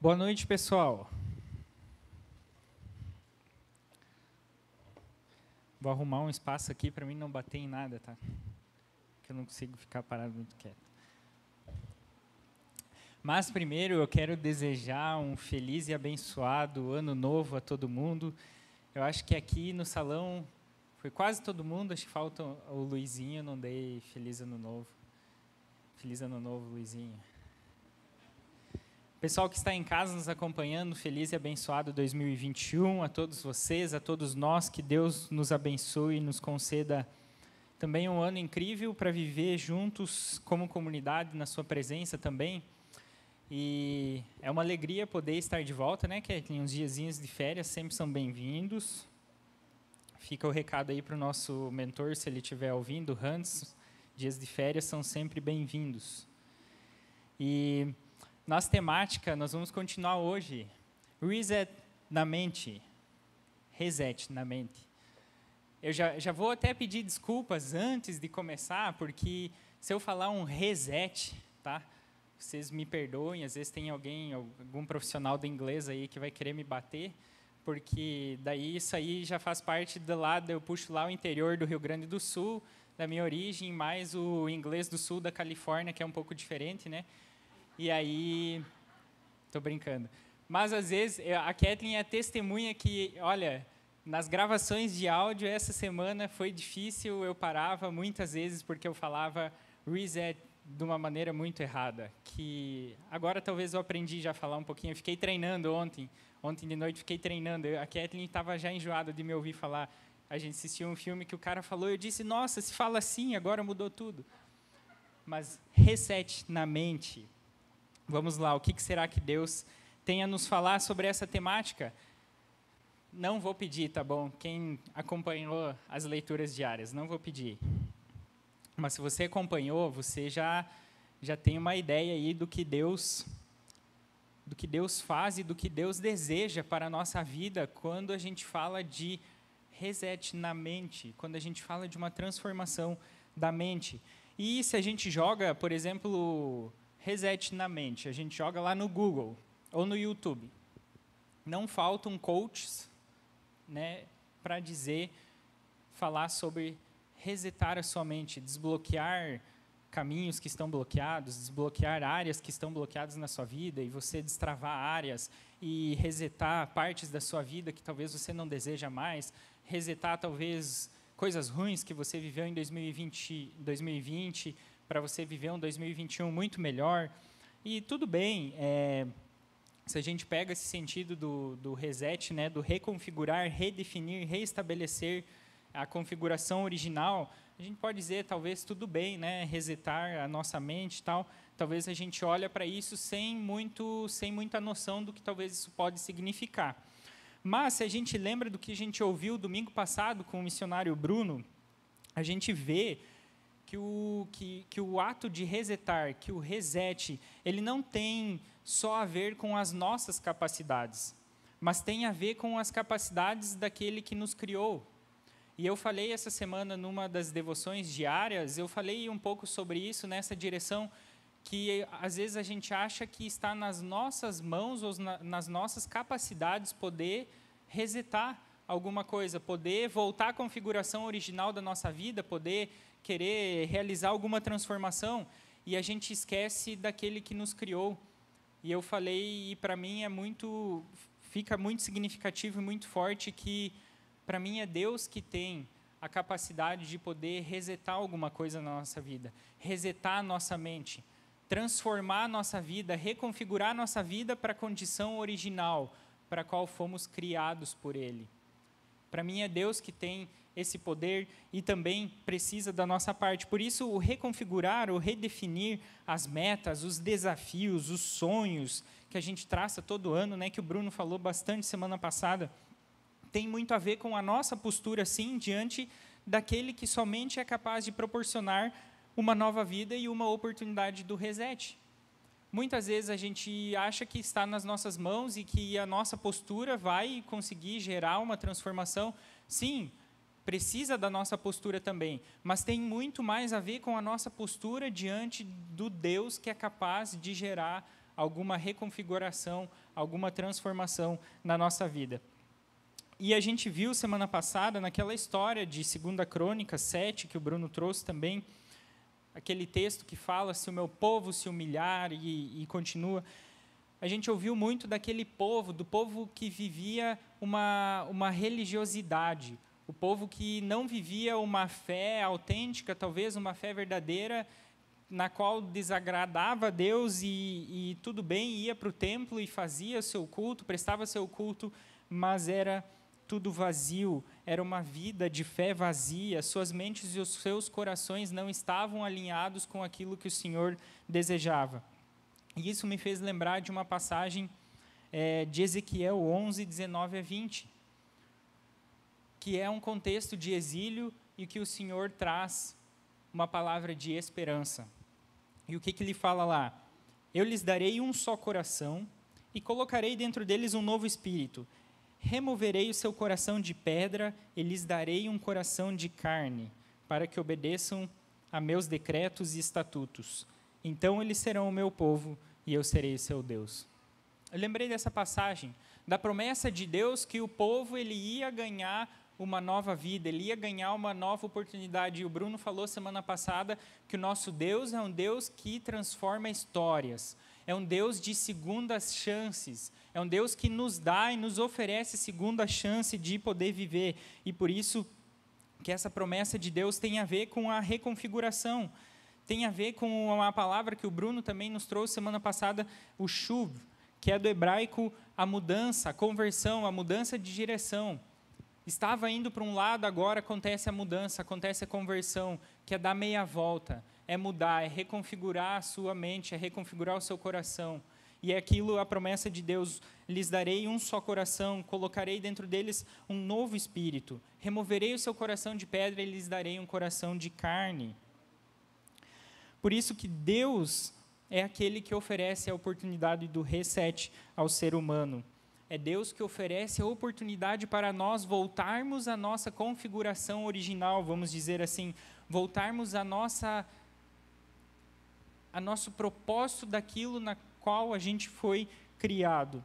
Boa noite, pessoal. Vou arrumar um espaço aqui para mim não bater em nada, tá? Que eu não consigo ficar parado muito quieto. Mas primeiro eu quero desejar um feliz e abençoado ano novo a todo mundo. Eu acho que aqui no salão foi quase todo mundo, acho que falta o Luizinho, não dei feliz ano novo. Feliz ano novo, Luizinho. Pessoal que está em casa nos acompanhando, feliz e abençoado 2021 a todos vocês, a todos nós, que Deus nos abençoe e nos conceda também um ano incrível para viver juntos como comunidade na sua presença também. E é uma alegria poder estar de volta, né? Que uns diazinhos de férias, sempre são bem-vindos. Fica o recado aí para o nosso mentor, se ele estiver ouvindo, Hans. Dias de férias são sempre bem-vindos. E nossa temática, nós vamos continuar hoje. Reset na mente. Reset na mente. Eu já, já vou até pedir desculpas antes de começar, porque se eu falar um reset, tá? Vocês me perdoem, às vezes tem alguém, algum profissional do inglês aí que vai querer me bater, porque daí isso aí já faz parte do lado, eu puxo lá o interior do Rio Grande do Sul, da minha origem, mais o inglês do sul da Califórnia, que é um pouco diferente, né? E aí, tô brincando. Mas às vezes a Kathleen é testemunha que, olha, nas gravações de áudio essa semana foi difícil, eu parava muitas vezes porque eu falava reset de uma maneira muito errada, que agora talvez eu aprendi já a falar um pouquinho, eu fiquei treinando ontem, ontem de noite fiquei treinando, a Kathleen estava já enjoada de me ouvir falar, a gente assistiu um filme que o cara falou, eu disse, nossa, se fala assim, agora mudou tudo. Mas reset na mente, Vamos lá, o que será que Deus tem a nos falar sobre essa temática? Não vou pedir, tá bom? Quem acompanhou as leituras diárias, não vou pedir. Mas se você acompanhou, você já já tem uma ideia aí do que Deus do que Deus faz e do que Deus deseja para a nossa vida quando a gente fala de reset na mente, quando a gente fala de uma transformação da mente. E se a gente joga, por exemplo, reset na mente. A gente joga lá no Google ou no YouTube. Não faltam coaches né, para dizer, falar sobre resetar a sua mente, desbloquear caminhos que estão bloqueados, desbloquear áreas que estão bloqueadas na sua vida e você destravar áreas e resetar partes da sua vida que talvez você não deseja mais, resetar talvez coisas ruins que você viveu em 2020, 2020 para você viver um 2021 muito melhor. E tudo bem, é, se a gente pega esse sentido do, do reset, né, do reconfigurar, redefinir, reestabelecer a configuração original, a gente pode dizer, talvez, tudo bem, né, resetar a nossa mente tal. Talvez a gente olhe para isso sem, muito, sem muita noção do que talvez isso pode significar. Mas, se a gente lembra do que a gente ouviu domingo passado com o missionário Bruno, a gente vê que o, que, que o ato de resetar, que o reset, ele não tem só a ver com as nossas capacidades, mas tem a ver com as capacidades daquele que nos criou. E eu falei essa semana numa das devoções diárias, eu falei um pouco sobre isso nessa direção que às vezes a gente acha que está nas nossas mãos ou nas nossas capacidades poder resetar alguma coisa, poder voltar à configuração original da nossa vida, poder querer realizar alguma transformação e a gente esquece daquele que nos criou. E eu falei, e para mim é muito, fica muito significativo e muito forte que para mim é Deus que tem a capacidade de poder resetar alguma coisa na nossa vida, resetar a nossa mente, transformar a nossa vida, reconfigurar a nossa vida para a condição original para a qual fomos criados por Ele. Para mim é Deus que tem esse poder e também precisa da nossa parte. Por isso, o reconfigurar, o redefinir as metas, os desafios, os sonhos que a gente traça todo ano, né, que o Bruno falou bastante semana passada, tem muito a ver com a nossa postura, sim, diante daquele que somente é capaz de proporcionar uma nova vida e uma oportunidade do reset. Muitas vezes a gente acha que está nas nossas mãos e que a nossa postura vai conseguir gerar uma transformação. Sim, precisa da nossa postura também, mas tem muito mais a ver com a nossa postura diante do Deus que é capaz de gerar alguma reconfiguração, alguma transformação na nossa vida. E a gente viu semana passada, naquela história de 2 Crônica 7, que o Bruno trouxe também, aquele texto que fala se o meu povo se humilhar e, e continua. A gente ouviu muito daquele povo, do povo que vivia uma, uma religiosidade, o povo que não vivia uma fé autêntica, talvez uma fé verdadeira, na qual desagradava a Deus e, e tudo bem, ia para o templo e fazia seu culto, prestava seu culto, mas era tudo vazio, era uma vida de fé vazia, suas mentes e os seus corações não estavam alinhados com aquilo que o Senhor desejava. E isso me fez lembrar de uma passagem é, de Ezequiel 11, 19 a 20, que é um contexto de exílio e que o Senhor traz uma palavra de esperança. E o que, que ele fala lá? Eu lhes darei um só coração e colocarei dentro deles um novo espírito Removerei o seu coração de pedra e lhes darei um coração de carne, para que obedeçam a meus decretos e estatutos. Então eles serão o meu povo e eu serei o seu Deus. Eu lembrei dessa passagem, da promessa de Deus que o povo ele ia ganhar uma nova vida, ele ia ganhar uma nova oportunidade. E o Bruno falou semana passada que o nosso Deus é um Deus que transforma histórias é um Deus de segundas chances, é um Deus que nos dá e nos oferece segunda chance de poder viver. E por isso que essa promessa de Deus tem a ver com a reconfiguração, tem a ver com uma palavra que o Bruno também nos trouxe semana passada, o shuv, que é do hebraico a mudança, a conversão, a mudança de direção. Estava indo para um lado, agora acontece a mudança, acontece a conversão, que é dar meia volta é mudar, é reconfigurar a sua mente, é reconfigurar o seu coração. E é aquilo a promessa de Deus: lhes darei um só coração, colocarei dentro deles um novo espírito, removerei o seu coração de pedra e lhes darei um coração de carne. Por isso que Deus é aquele que oferece a oportunidade do reset ao ser humano. É Deus que oferece a oportunidade para nós voltarmos à nossa configuração original, vamos dizer assim, voltarmos à nossa a nosso propósito daquilo na qual a gente foi criado.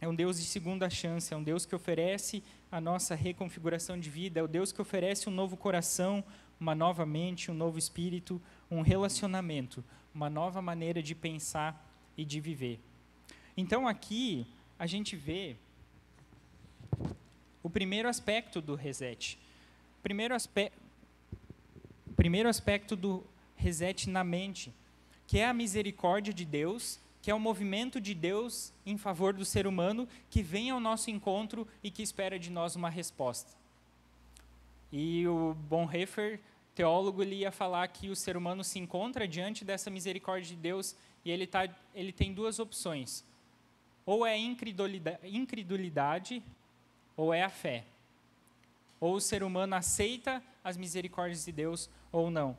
É um Deus de segunda chance, é um Deus que oferece a nossa reconfiguração de vida, é o Deus que oferece um novo coração, uma nova mente, um novo espírito, um relacionamento, uma nova maneira de pensar e de viver. Então aqui a gente vê o primeiro aspecto do reset. Primeiro, aspe primeiro aspecto do reset na mente, que é a misericórdia de Deus, que é o movimento de Deus em favor do ser humano que vem ao nosso encontro e que espera de nós uma resposta. E o Bonhoeffer, teólogo, ele ia falar que o ser humano se encontra diante dessa misericórdia de Deus e ele, tá, ele tem duas opções. Ou é incredulidade, incredulidade ou é a fé. Ou o ser humano aceita as misericórdias de Deus ou não.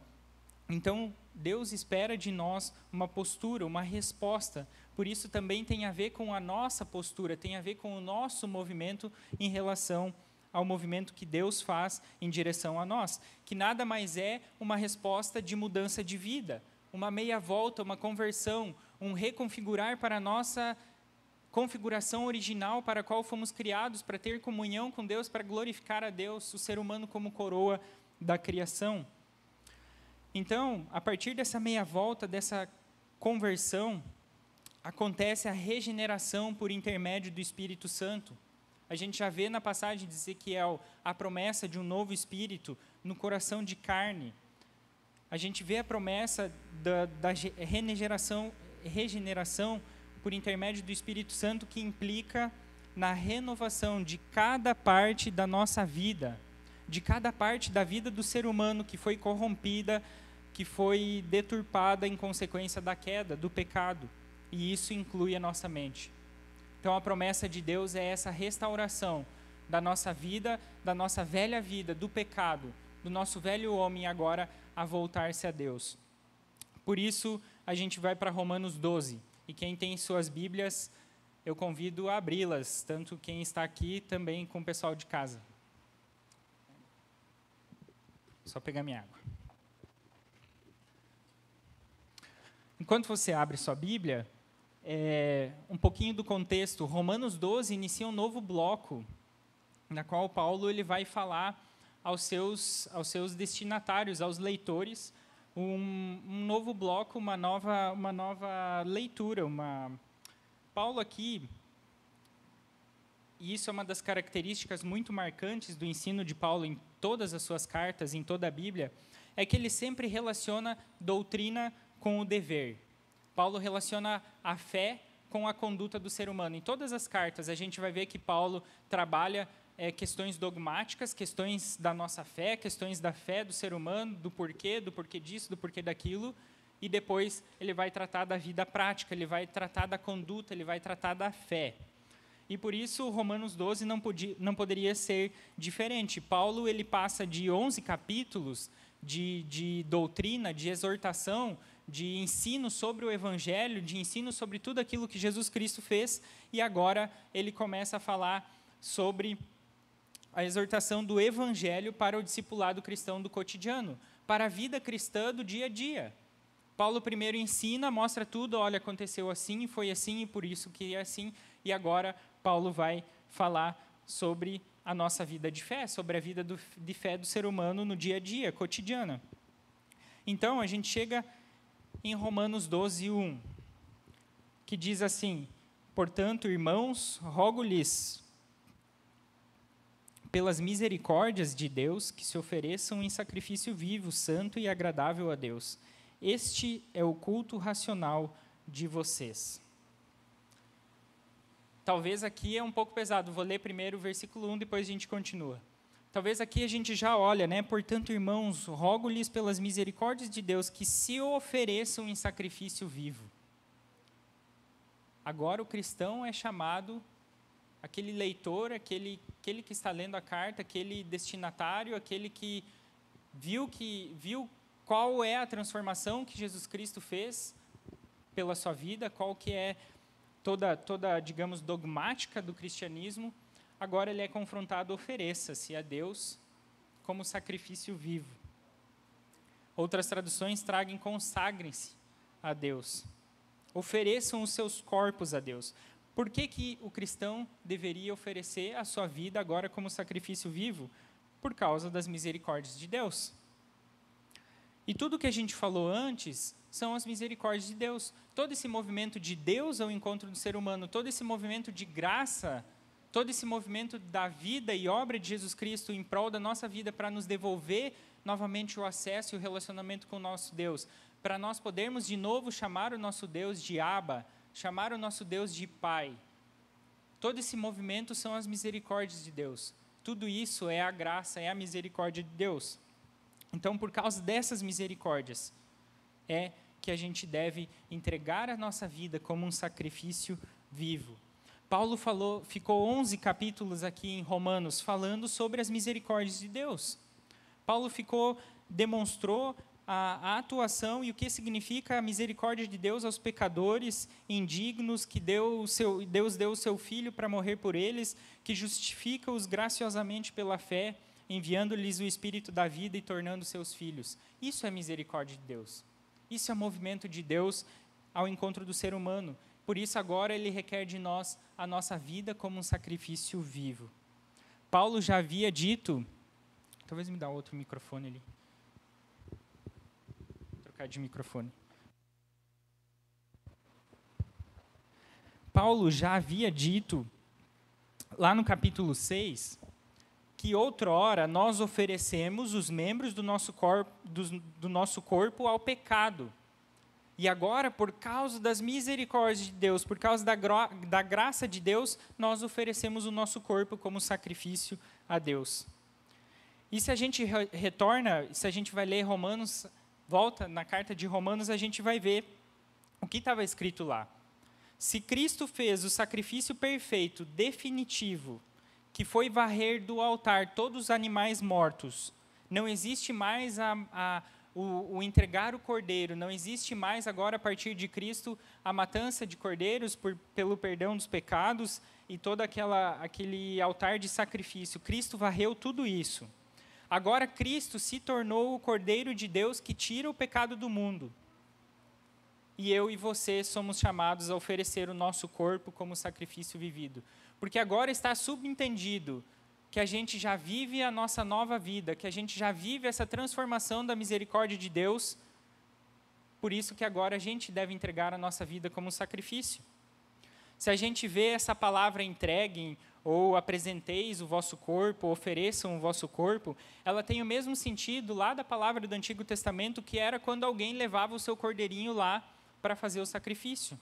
Então, Deus espera de nós uma postura, uma resposta. Por isso também tem a ver com a nossa postura, tem a ver com o nosso movimento em relação ao movimento que Deus faz em direção a nós, que nada mais é uma resposta de mudança de vida, uma meia volta, uma conversão, um reconfigurar para a nossa configuração original para a qual fomos criados, para ter comunhão com Deus, para glorificar a Deus, o ser humano como coroa da criação. Então, a partir dessa meia volta, dessa conversão, acontece a regeneração por intermédio do Espírito Santo. A gente já vê na passagem de Ezequiel a promessa de um novo espírito no coração de carne. A gente vê a promessa da, da regeneração, regeneração por intermédio do Espírito Santo que implica na renovação de cada parte da nossa vida, de cada parte da vida do ser humano que foi corrompida que foi deturpada em consequência da queda, do pecado. E isso inclui a nossa mente. Então a promessa de Deus é essa restauração da nossa vida, da nossa velha vida, do pecado, do nosso velho homem agora a voltar-se a Deus. Por isso a gente vai para Romanos 12. E quem tem suas Bíblias, eu convido a abri-las, tanto quem está aqui também com o pessoal de casa. Só pegar minha água. Enquanto você abre sua Bíblia, é, um pouquinho do contexto, Romanos 12 inicia um novo bloco, na qual Paulo ele vai falar aos seus, aos seus destinatários, aos leitores, um, um novo bloco, uma nova, uma nova leitura. Uma... Paulo aqui, e isso é uma das características muito marcantes do ensino de Paulo em todas as suas cartas, em toda a Bíblia, é que ele sempre relaciona doutrina com o dever. Paulo relaciona a fé com a conduta do ser humano. Em todas as cartas, a gente vai ver que Paulo trabalha é, questões dogmáticas, questões da nossa fé, questões da fé do ser humano, do porquê, do porquê disso, do porquê daquilo, e depois ele vai tratar da vida prática, ele vai tratar da conduta, ele vai tratar da fé. E por isso Romanos 12 não, podia, não poderia ser diferente. Paulo ele passa de 11 capítulos de, de doutrina, de exortação, de ensino sobre o Evangelho, de ensino sobre tudo aquilo que Jesus Cristo fez, e agora ele começa a falar sobre a exortação do Evangelho para o discipulado cristão do cotidiano, para a vida cristã do dia a dia. Paulo primeiro ensina, mostra tudo, olha, aconteceu assim, foi assim e por isso que é assim, e agora Paulo vai falar sobre a nossa vida de fé, sobre a vida do, de fé do ser humano no dia a dia, cotidiana. Então, a gente chega em Romanos 12, 1, que diz assim: Portanto, irmãos, rogo-lhes, pelas misericórdias de Deus, que se ofereçam em sacrifício vivo, santo e agradável a Deus. Este é o culto racional de vocês. Talvez aqui é um pouco pesado, vou ler primeiro o versículo 1, depois a gente continua. Talvez aqui a gente já olha, né? Portanto, irmãos, rogo-lhes pelas misericórdias de Deus que se ofereçam em sacrifício vivo. Agora o cristão é chamado, aquele leitor, aquele, aquele que está lendo a carta, aquele destinatário, aquele que viu que viu qual é a transformação que Jesus Cristo fez pela sua vida, qual que é toda toda, digamos, dogmática do cristianismo agora ele é confrontado, ofereça-se a Deus como sacrifício vivo. Outras traduções tragam consagrem-se a Deus. Ofereçam os seus corpos a Deus. Por que, que o cristão deveria oferecer a sua vida agora como sacrifício vivo? Por causa das misericórdias de Deus. E tudo que a gente falou antes são as misericórdias de Deus. Todo esse movimento de Deus ao encontro do ser humano, todo esse movimento de graça todo esse movimento da vida e obra de Jesus Cristo em prol da nossa vida para nos devolver novamente o acesso e o relacionamento com o nosso Deus, para nós podermos de novo chamar o nosso Deus de Abba, chamar o nosso Deus de Pai. Todo esse movimento são as misericórdias de Deus. Tudo isso é a graça, é a misericórdia de Deus. Então, por causa dessas misericórdias, é que a gente deve entregar a nossa vida como um sacrifício vivo. Paulo falou, ficou 11 capítulos aqui em Romanos falando sobre as misericórdias de Deus. Paulo ficou demonstrou a, a, atuação e o que significa a misericórdia de Deus aos pecadores indignos que deu seu, Deus deu o seu filho para morrer por eles, que justifica-os graciosamente pela fé, enviando-lhes o espírito da vida e tornando seus filhos. Isso é misericórdia de Deus. Isso é movimento de Deus ao encontro do ser humano. Por isso, agora, ele requer de nós a nossa vida como um sacrifício vivo. Paulo já havia dito. Talvez me dá outro microfone ali. Trocar de microfone. Paulo já havia dito, lá no capítulo 6, que outrora nós oferecemos os membros do nosso corpo, do, do nosso corpo ao pecado e agora, por causa das misericórdias de Deus, por causa da, da graça de Deus, nós oferecemos o nosso corpo como sacrifício a Deus. E se a gente re retorna, se a gente vai ler Romanos, volta na carta de Romanos, a gente vai ver o que estava escrito lá. Se Cristo fez o sacrifício perfeito, definitivo, que foi varrer do altar todos os animais mortos, não existe mais a, a o, o, entregar o cordeiro. Não existe mais agora, a partir de Cristo, a matança de cordeiros por, pelo perdão dos pecados e todo aquela, aquele altar de sacrifício. Cristo varreu tudo isso. Agora Cristo se tornou o cordeiro de Deus que tira o pecado do mundo. e eu e você somos chamados a oferecer o nosso corpo como sacrifício vivido. Porque agora está subentendido que a gente já vive a nossa nova vida, que a gente já vive essa transformação da misericórdia de Deus. Por isso que agora a gente deve entregar a nossa vida como sacrifício. Se a gente vê essa palavra entreguem ou apresenteis o vosso corpo, ofereçam o vosso corpo, ela tem o mesmo sentido lá da palavra do Antigo Testamento que era quando alguém levava o seu cordeirinho lá para fazer o sacrifício.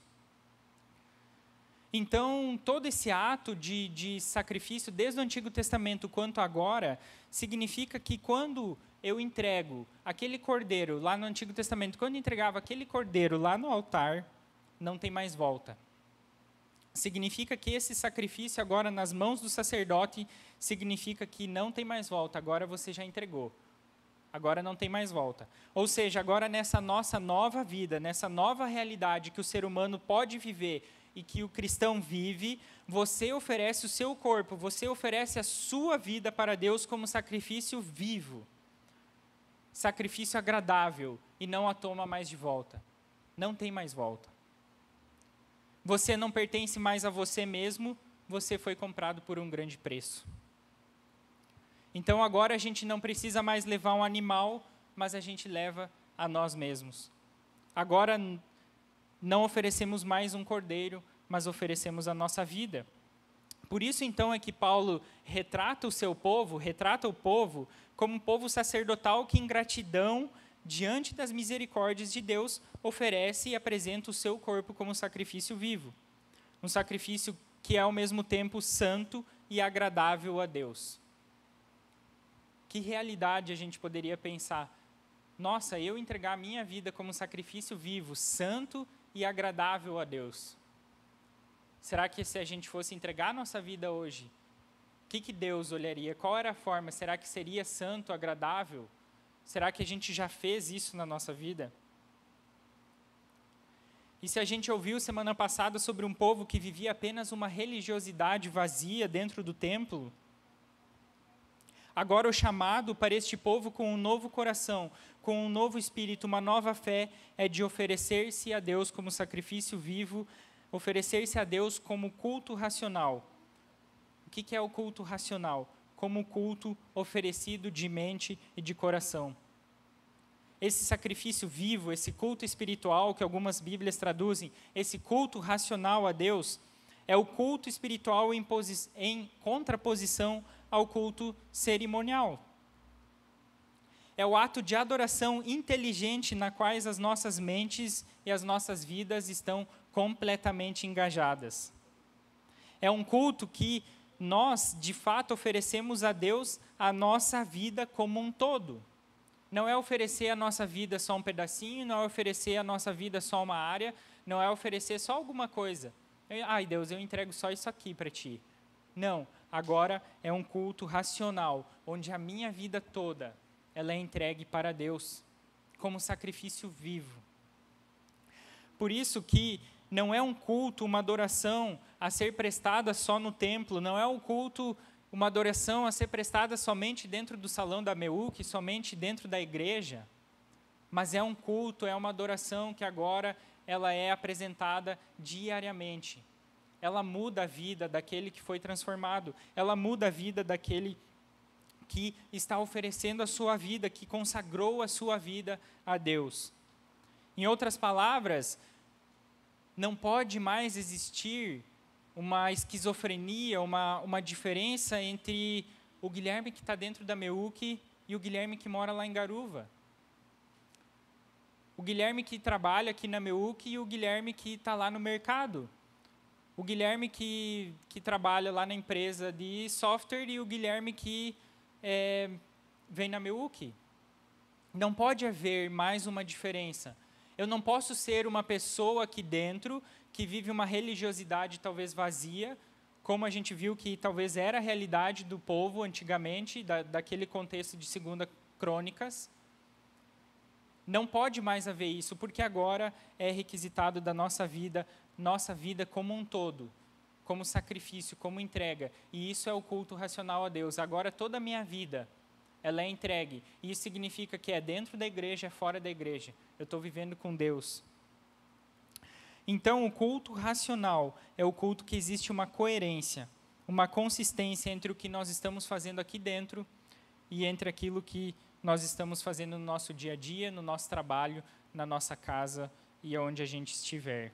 Então, todo esse ato de, de sacrifício, desde o Antigo Testamento quanto agora, significa que quando eu entrego aquele cordeiro lá no Antigo Testamento, quando entregava aquele cordeiro lá no altar, não tem mais volta. Significa que esse sacrifício agora nas mãos do sacerdote significa que não tem mais volta, agora você já entregou. Agora não tem mais volta. Ou seja, agora nessa nossa nova vida, nessa nova realidade que o ser humano pode viver e que o cristão vive, você oferece o seu corpo, você oferece a sua vida para Deus como sacrifício vivo, sacrifício agradável, e não a toma mais de volta. Não tem mais volta. Você não pertence mais a você mesmo, você foi comprado por um grande preço. Então agora a gente não precisa mais levar um animal, mas a gente leva a nós mesmos. Agora não oferecemos mais um cordeiro, mas oferecemos a nossa vida. Por isso, então, é que Paulo retrata o seu povo, retrata o povo como um povo sacerdotal que, em gratidão, diante das misericórdias de Deus, oferece e apresenta o seu corpo como sacrifício vivo. Um sacrifício que é, ao mesmo tempo, santo e agradável a Deus. Que realidade a gente poderia pensar? Nossa, eu entregar a minha vida como sacrifício vivo, santo e agradável a Deus. Será que se a gente fosse entregar a nossa vida hoje, o que, que Deus olharia? Qual era a forma? Será que seria santo, agradável? Será que a gente já fez isso na nossa vida? E se a gente ouviu semana passada sobre um povo que vivia apenas uma religiosidade vazia dentro do templo, agora o chamado para este povo com um novo coração, com um novo espírito, uma nova fé, é de oferecer-se a Deus como sacrifício vivo, oferecer-se a Deus como culto racional. O que é o culto racional? Como o culto oferecido de mente e de coração. Esse sacrifício vivo, esse culto espiritual que algumas Bíblias traduzem, esse culto racional a Deus, é o culto espiritual em, em contraposição ao culto cerimonial é o ato de adoração inteligente na quais as nossas mentes e as nossas vidas estão completamente engajadas. É um culto que nós, de fato, oferecemos a Deus a nossa vida como um todo. Não é oferecer a nossa vida só um pedacinho, não é oferecer a nossa vida só uma área, não é oferecer só alguma coisa. Ai, Deus, eu entrego só isso aqui para ti. Não, agora é um culto racional, onde a minha vida toda ela é entregue para Deus como sacrifício vivo. Por isso que não é um culto, uma adoração a ser prestada só no templo, não é um culto, uma adoração a ser prestada somente dentro do salão da Meuc, somente dentro da igreja, mas é um culto, é uma adoração que agora ela é apresentada diariamente. Ela muda a vida daquele que foi transformado, ela muda a vida daquele que está oferecendo a sua vida, que consagrou a sua vida a Deus. Em outras palavras, não pode mais existir uma esquizofrenia, uma, uma diferença entre o Guilherme que está dentro da Meuc e o Guilherme que mora lá em Garuva. O Guilherme que trabalha aqui na Meuc e o Guilherme que está lá no mercado. O Guilherme que, que trabalha lá na empresa de software e o Guilherme que é, vem na Meuc. Não pode haver mais uma diferença. Eu não posso ser uma pessoa aqui dentro que vive uma religiosidade talvez vazia, como a gente viu que talvez era a realidade do povo antigamente, da, daquele contexto de Segunda Crônicas. Não pode mais haver isso, porque agora é requisitado da nossa vida, nossa vida como um todo como sacrifício, como entrega. E isso é o culto racional a Deus. Agora toda a minha vida ela é entregue. Isso significa que é dentro da igreja, é fora da igreja. Eu estou vivendo com Deus. Então, o culto racional é o culto que existe uma coerência, uma consistência entre o que nós estamos fazendo aqui dentro e entre aquilo que nós estamos fazendo no nosso dia a dia, no nosso trabalho, na nossa casa e onde a gente estiver.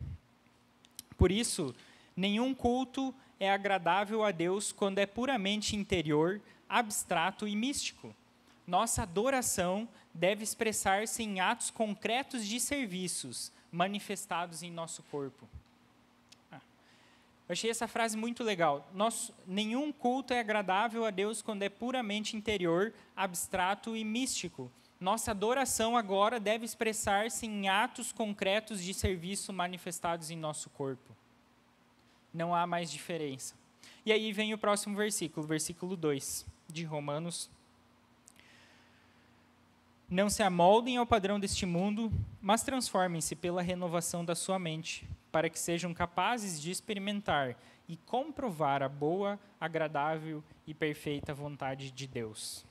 Por isso, nenhum culto é agradável a Deus quando é puramente interior, abstrato e místico. Nossa adoração deve expressar-se em atos concretos de serviços manifestados em nosso corpo. Ah, eu achei essa frase muito legal. Nosso, nenhum culto é agradável a Deus quando é puramente interior, abstrato e místico. Nossa adoração agora deve expressar-se em atos concretos de serviço manifestados em nosso corpo. Não há mais diferença. E aí vem o próximo versículo, versículo 2 de Romanos. Não se amoldem ao padrão deste mundo, mas transformem-se pela renovação da sua mente, para que sejam capazes de experimentar e comprovar a boa, agradável e perfeita vontade de Deus.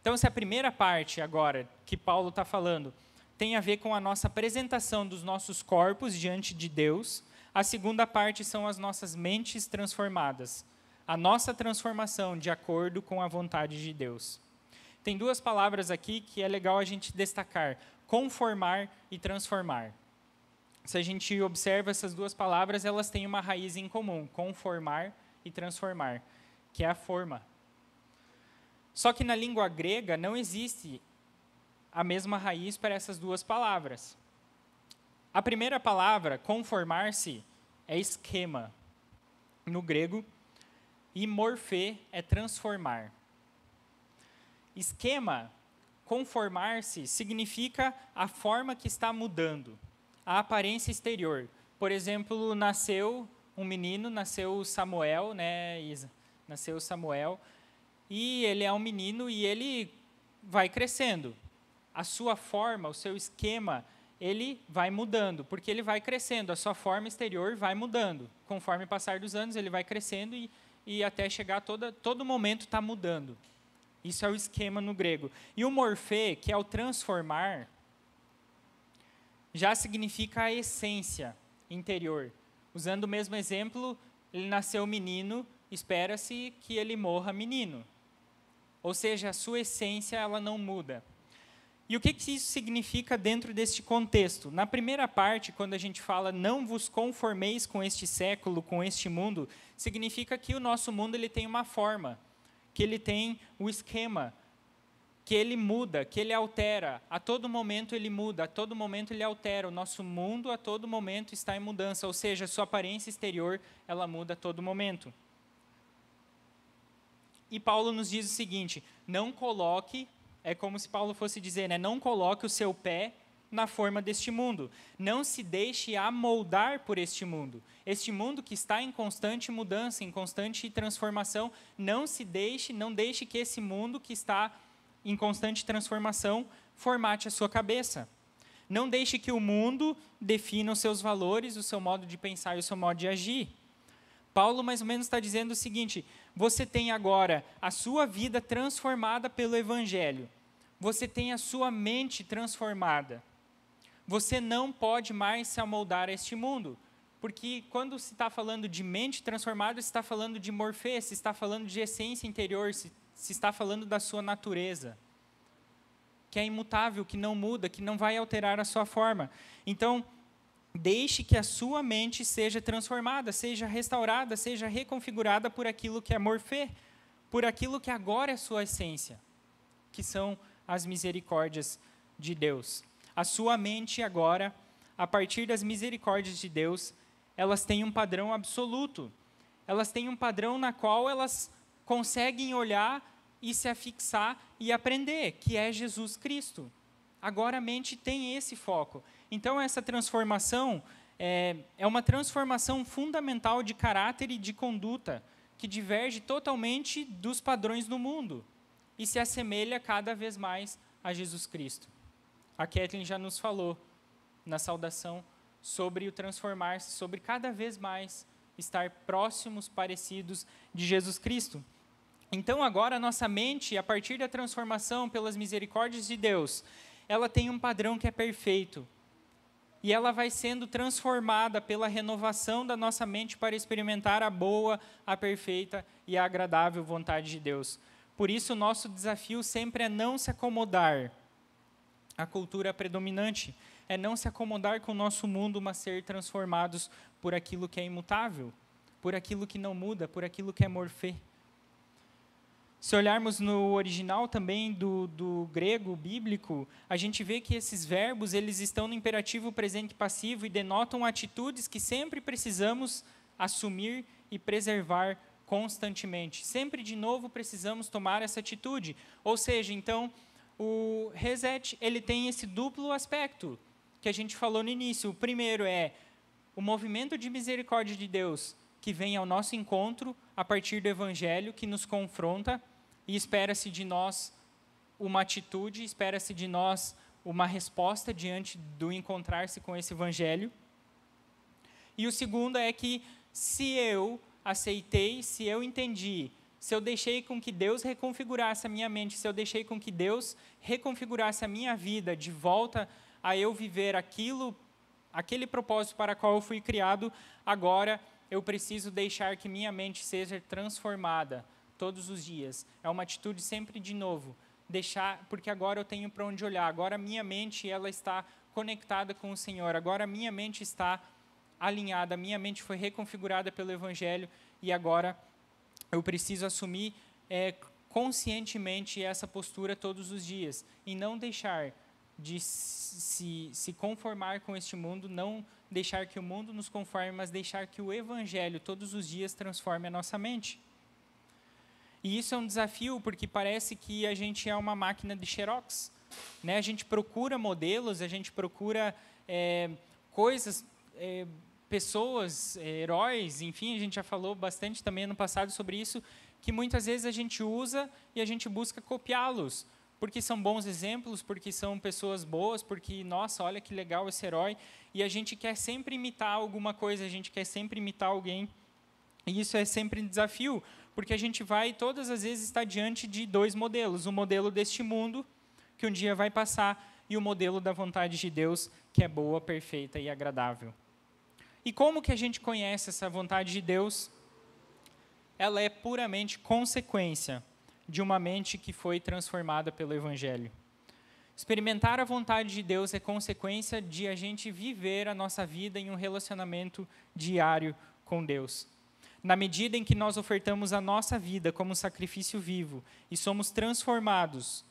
Então, se a primeira parte agora que Paulo está falando. Tem a ver com a nossa apresentação dos nossos corpos diante de Deus, a segunda parte são as nossas mentes transformadas, a nossa transformação de acordo com a vontade de Deus. Tem duas palavras aqui que é legal a gente destacar: conformar e transformar. Se a gente observa essas duas palavras, elas têm uma raiz em comum: conformar e transformar, que é a forma. Só que na língua grega não existe a mesma raiz para essas duas palavras. A primeira palavra, conformar-se, é esquema no grego, e morfê é transformar. Esquema, conformar-se, significa a forma que está mudando, a aparência exterior. Por exemplo, nasceu um menino, nasceu Samuel, né, Isa? Nasceu Samuel, e ele é um menino e ele vai crescendo. A sua forma, o seu esquema, ele vai mudando, porque ele vai crescendo, a sua forma exterior vai mudando. Conforme passar dos anos, ele vai crescendo e, e até chegar toda, todo momento está mudando. Isso é o esquema no grego. E o morfê, que é o transformar, já significa a essência interior. Usando o mesmo exemplo, ele nasceu menino, espera-se que ele morra menino. Ou seja, a sua essência ela não muda. E o que, que isso significa dentro deste contexto? Na primeira parte, quando a gente fala não vos conformeis com este século, com este mundo, significa que o nosso mundo ele tem uma forma que ele tem o esquema, que ele muda, que ele altera. A todo momento ele muda, a todo momento ele altera. O nosso mundo a todo momento está em mudança, ou seja, sua aparência exterior ela muda a todo momento. E Paulo nos diz o seguinte: não coloque, é como se Paulo fosse dizer, né, não coloque o seu pé na forma deste mundo. Não se deixe amoldar por este mundo. Este mundo que está em constante mudança, em constante transformação, não se deixe, não deixe que esse mundo que está em constante transformação formate a sua cabeça. Não deixe que o mundo defina os seus valores, o seu modo de pensar e o seu modo de agir. Paulo mais ou menos está dizendo o seguinte: você tem agora a sua vida transformada pelo Evangelho. Você tem a sua mente transformada. Você não pode mais se amoldar a este mundo. Porque quando se está falando de mente transformada, se está falando de morfê, se está falando de essência interior, se, se está falando da sua natureza. Que é imutável, que não muda, que não vai alterar a sua forma. Então, deixe que a sua mente seja transformada, seja restaurada, seja reconfigurada por aquilo que é morfê, por aquilo que agora é sua essência, que são as misericórdias de Deus a sua mente agora, a partir das misericórdias de Deus, elas têm um padrão absoluto. Elas têm um padrão na qual elas conseguem olhar e se afixar e aprender, que é Jesus Cristo. Agora a mente tem esse foco. Então, essa transformação é, é uma transformação fundamental de caráter e de conduta, que diverge totalmente dos padrões do mundo e se assemelha cada vez mais a Jesus Cristo. A Kathleen já nos falou na saudação sobre o transformar-se, sobre cada vez mais estar próximos, parecidos de Jesus Cristo. Então, agora, nossa mente, a partir da transformação pelas misericórdias de Deus, ela tem um padrão que é perfeito. e ela vai sendo transformada pela renovação da nossa mente para experimentar a boa, a perfeita e a agradável vontade de Deus. Por isso, o nosso desafio sempre é não se acomodar à cultura predominante, é não se acomodar com o nosso mundo, mas ser transformados por aquilo que é imutável, por aquilo que não muda, por aquilo que é morfê. Se olharmos no original também do, do grego bíblico, a gente vê que esses verbos eles estão no imperativo presente passivo e denotam atitudes que sempre precisamos assumir e preservar constantemente. Sempre de novo precisamos tomar essa atitude. Ou seja, então, o reset ele tem esse duplo aspecto que a gente falou no início. O primeiro é o movimento de misericórdia de Deus que vem ao nosso encontro a partir do evangelho que nos confronta e espera-se de nós uma atitude, espera-se de nós uma resposta diante do encontrar-se com esse evangelho. E o segundo é que se eu aceitei, se eu entendi, se eu deixei com que Deus reconfigurasse a minha mente, se eu deixei com que Deus reconfigurasse a minha vida de volta a eu viver aquilo, aquele propósito para qual eu fui criado, agora eu preciso deixar que minha mente seja transformada todos os dias. É uma atitude sempre de novo, deixar, porque agora eu tenho para onde olhar. Agora minha mente ela está conectada com o Senhor. Agora minha mente está alinhada, minha mente foi reconfigurada pelo Evangelho e agora eu preciso assumir é, conscientemente essa postura todos os dias e não deixar de se, se conformar com este mundo, não deixar que o mundo nos conforme, mas deixar que o Evangelho todos os dias transforme a nossa mente. E isso é um desafio porque parece que a gente é uma máquina de xerox. Né? A gente procura modelos, a gente procura é, coisas, é, pessoas, é, heróis, enfim, a gente já falou bastante também no passado sobre isso, que muitas vezes a gente usa e a gente busca copiá-los, porque são bons exemplos, porque são pessoas boas, porque, nossa, olha que legal esse herói, e a gente quer sempre imitar alguma coisa, a gente quer sempre imitar alguém, e isso é sempre um desafio, porque a gente vai todas as vezes estar diante de dois modelos: o modelo deste mundo, que um dia vai passar, e o modelo da vontade de Deus, que é boa, perfeita e agradável. E como que a gente conhece essa vontade de Deus? Ela é puramente consequência de uma mente que foi transformada pelo Evangelho. Experimentar a vontade de Deus é consequência de a gente viver a nossa vida em um relacionamento diário com Deus na medida em que nós ofertamos a nossa vida como sacrifício vivo e somos transformados,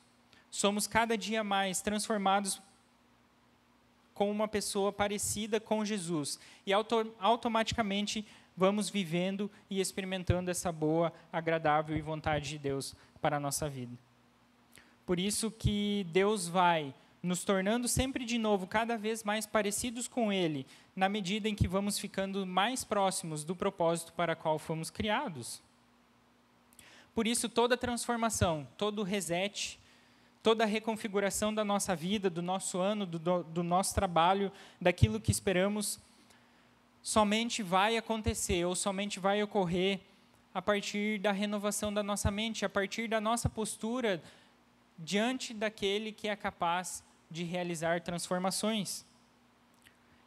somos cada dia mais transformados com uma pessoa parecida com Jesus e auto automaticamente vamos vivendo e experimentando essa boa, agradável e vontade de Deus para a nossa vida. Por isso que Deus vai nos tornando sempre de novo cada vez mais parecidos com Ele, na medida em que vamos ficando mais próximos do propósito para qual fomos criados. Por isso, toda transformação, todo reset, toda reconfiguração da nossa vida, do nosso ano, do, do nosso trabalho, daquilo que esperamos, somente vai acontecer ou somente vai ocorrer a partir da renovação da nossa mente, a partir da nossa postura diante daquele que é capaz de realizar transformações.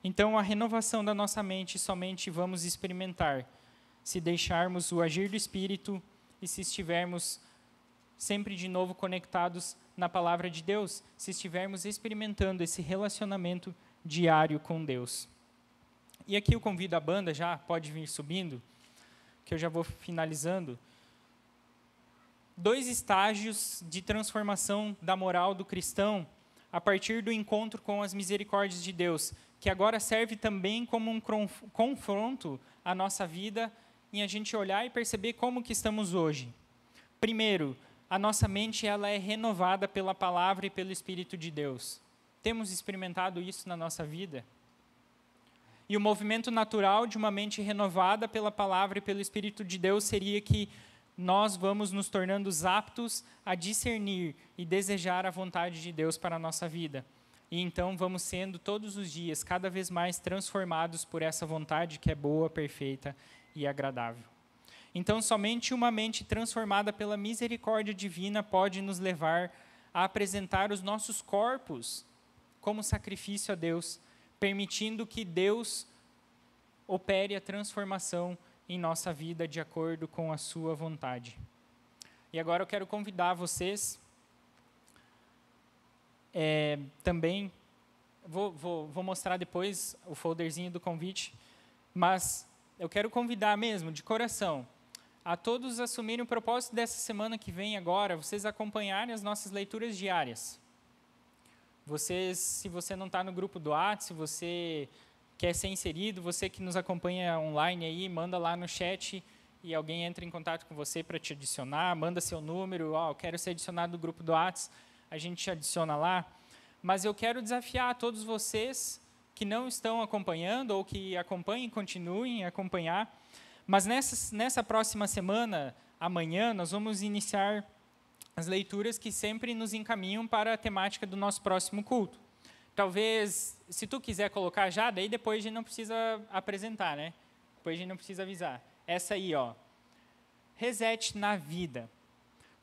Então, a renovação da nossa mente somente vamos experimentar se deixarmos o agir do Espírito e se estivermos sempre de novo conectados na palavra de Deus, se estivermos experimentando esse relacionamento diário com Deus. E aqui eu convido a banda já, pode vir subindo, que eu já vou finalizando. Dois estágios de transformação da moral do cristão a partir do encontro com as misericórdias de Deus, que agora serve também como um confronto à nossa vida em a gente olhar e perceber como que estamos hoje. Primeiro, a nossa mente ela é renovada pela palavra e pelo Espírito de Deus. Temos experimentado isso na nossa vida? E o movimento natural de uma mente renovada pela palavra e pelo Espírito de Deus seria que nós vamos nos tornando aptos a discernir e desejar a vontade de Deus para a nossa vida. E então vamos sendo todos os dias cada vez mais transformados por essa vontade que é boa, perfeita e agradável. Então, somente uma mente transformada pela misericórdia divina pode nos levar a apresentar os nossos corpos como sacrifício a Deus, permitindo que Deus opere a transformação em nossa vida de acordo com a sua vontade. E agora eu quero convidar vocês é, também, vou, vou, vou mostrar depois o folderzinho do convite, mas eu quero convidar mesmo, de coração, a todos assumirem o propósito dessa semana que vem agora, vocês acompanharem as nossas leituras diárias. Vocês, se você não está no grupo do WhatsApp, se você quer ser inserido, você que nos acompanha online aí, manda lá no chat e alguém entra em contato com você para te adicionar, manda seu número, ó, oh, quero ser adicionado no grupo do WhatsApp, a gente te adiciona lá. Mas eu quero desafiar a todos vocês que não estão acompanhando ou que acompanhem, continuem a acompanhar. Mas nessa, nessa próxima semana, amanhã, nós vamos iniciar as leituras que sempre nos encaminham para a temática do nosso próximo culto talvez, se tu quiser colocar já, daí depois a gente não precisa apresentar, né? Depois a gente não precisa avisar. Essa aí, ó. Reset na vida.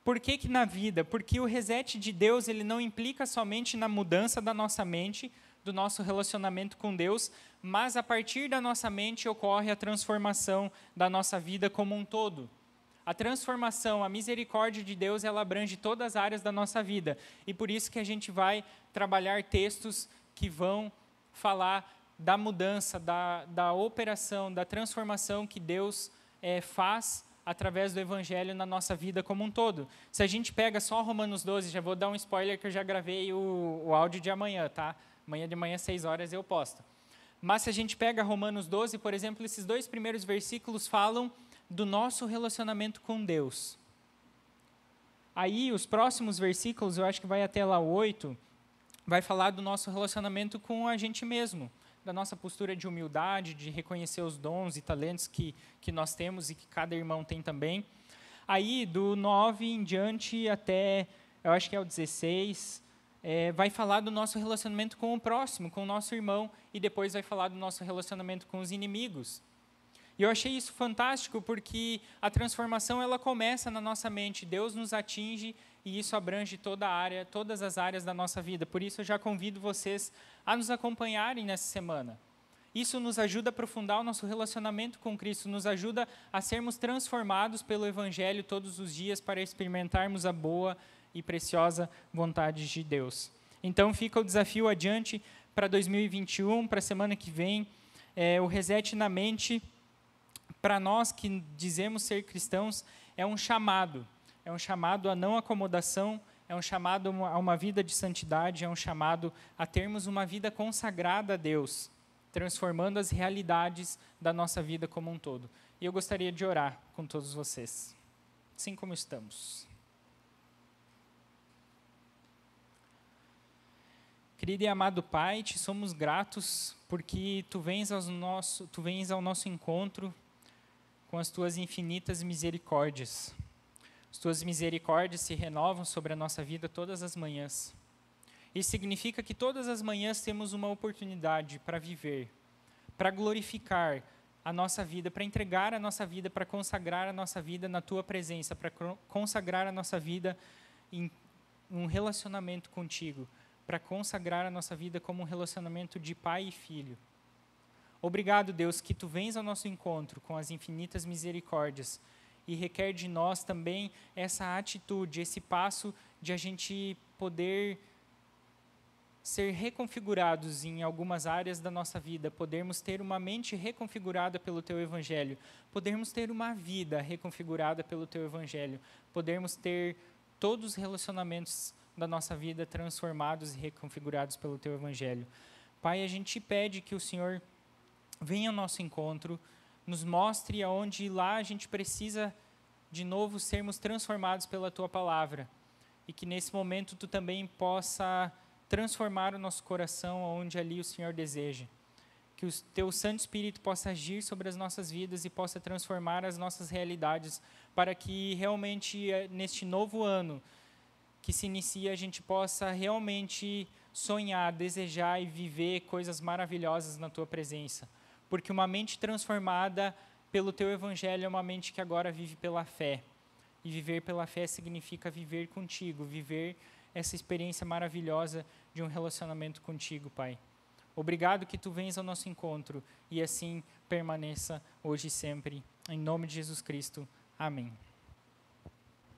Por que, que na vida? Porque o reset de Deus ele não implica somente na mudança da nossa mente, do nosso relacionamento com Deus, mas a partir da nossa mente ocorre a transformação da nossa vida como um todo. A transformação, a misericórdia de Deus, ela abrange todas as áreas da nossa vida. E por isso que a gente vai trabalhar textos que vão falar da mudança, da, da operação, da transformação que Deus é, faz através do Evangelho na nossa vida como um todo. Se a gente pega só Romanos 12, já vou dar um spoiler que eu já gravei o, o áudio de amanhã, tá? Amanhã de manhã, 6 horas, eu posto. Mas se a gente pega Romanos 12, por exemplo, esses dois primeiros versículos falam do nosso relacionamento com Deus. Aí, os próximos versículos, eu acho que vai até lá o 8, vai falar do nosso relacionamento com a gente mesmo, da nossa postura de humildade, de reconhecer os dons e talentos que, que nós temos e que cada irmão tem também. Aí, do 9 em diante até, eu acho que é o 16, é, vai falar do nosso relacionamento com o próximo, com o nosso irmão, e depois vai falar do nosso relacionamento com os inimigos. E eu achei isso fantástico porque a transformação ela começa na nossa mente. Deus nos atinge e isso abrange toda a área, todas as áreas da nossa vida. Por isso eu já convido vocês a nos acompanharem nessa semana. Isso nos ajuda a aprofundar o nosso relacionamento com Cristo, nos ajuda a sermos transformados pelo Evangelho todos os dias para experimentarmos a boa e preciosa vontade de Deus. Então fica o desafio adiante para 2021, para a semana que vem, é, o reset na mente para nós que dizemos ser cristãos, é um chamado. É um chamado à não acomodação, é um chamado a uma vida de santidade, é um chamado a termos uma vida consagrada a Deus, transformando as realidades da nossa vida como um todo. E eu gostaria de orar com todos vocês, assim como estamos. Querido e amado Pai, te somos gratos porque tu vens, ao nosso, tu vens ao nosso encontro com as tuas infinitas misericórdias. As tuas misericórdias se renovam sobre a nossa vida todas as manhãs. Isso significa que todas as manhãs temos uma oportunidade para viver, para glorificar a nossa vida, para entregar a nossa vida, para consagrar a nossa vida na tua presença, para consagrar a nossa vida em um relacionamento contigo, para consagrar a nossa vida como um relacionamento de pai e filho. Obrigado, Deus, que tu vens ao nosso encontro com as infinitas misericórdias e requer de nós também essa atitude, esse passo de a gente poder ser reconfigurados em algumas áreas da nossa vida, podermos ter uma mente reconfigurada pelo teu evangelho, podermos ter uma vida reconfigurada pelo teu evangelho, podermos ter todos os relacionamentos da nossa vida transformados e reconfigurados pelo teu evangelho. Pai, a gente pede que o Senhor venha ao nosso encontro, nos mostre aonde lá a gente precisa de novo sermos transformados pela tua palavra e que nesse momento tu também possa transformar o nosso coração aonde ali o Senhor deseja. Que o teu Santo Espírito possa agir sobre as nossas vidas e possa transformar as nossas realidades para que realmente eh, neste novo ano que se inicia a gente possa realmente sonhar, desejar e viver coisas maravilhosas na tua presença porque uma mente transformada pelo teu evangelho é uma mente que agora vive pela fé. E viver pela fé significa viver contigo, viver essa experiência maravilhosa de um relacionamento contigo, Pai. Obrigado que tu vens ao nosso encontro e assim permaneça hoje e sempre. Em nome de Jesus Cristo. Amém.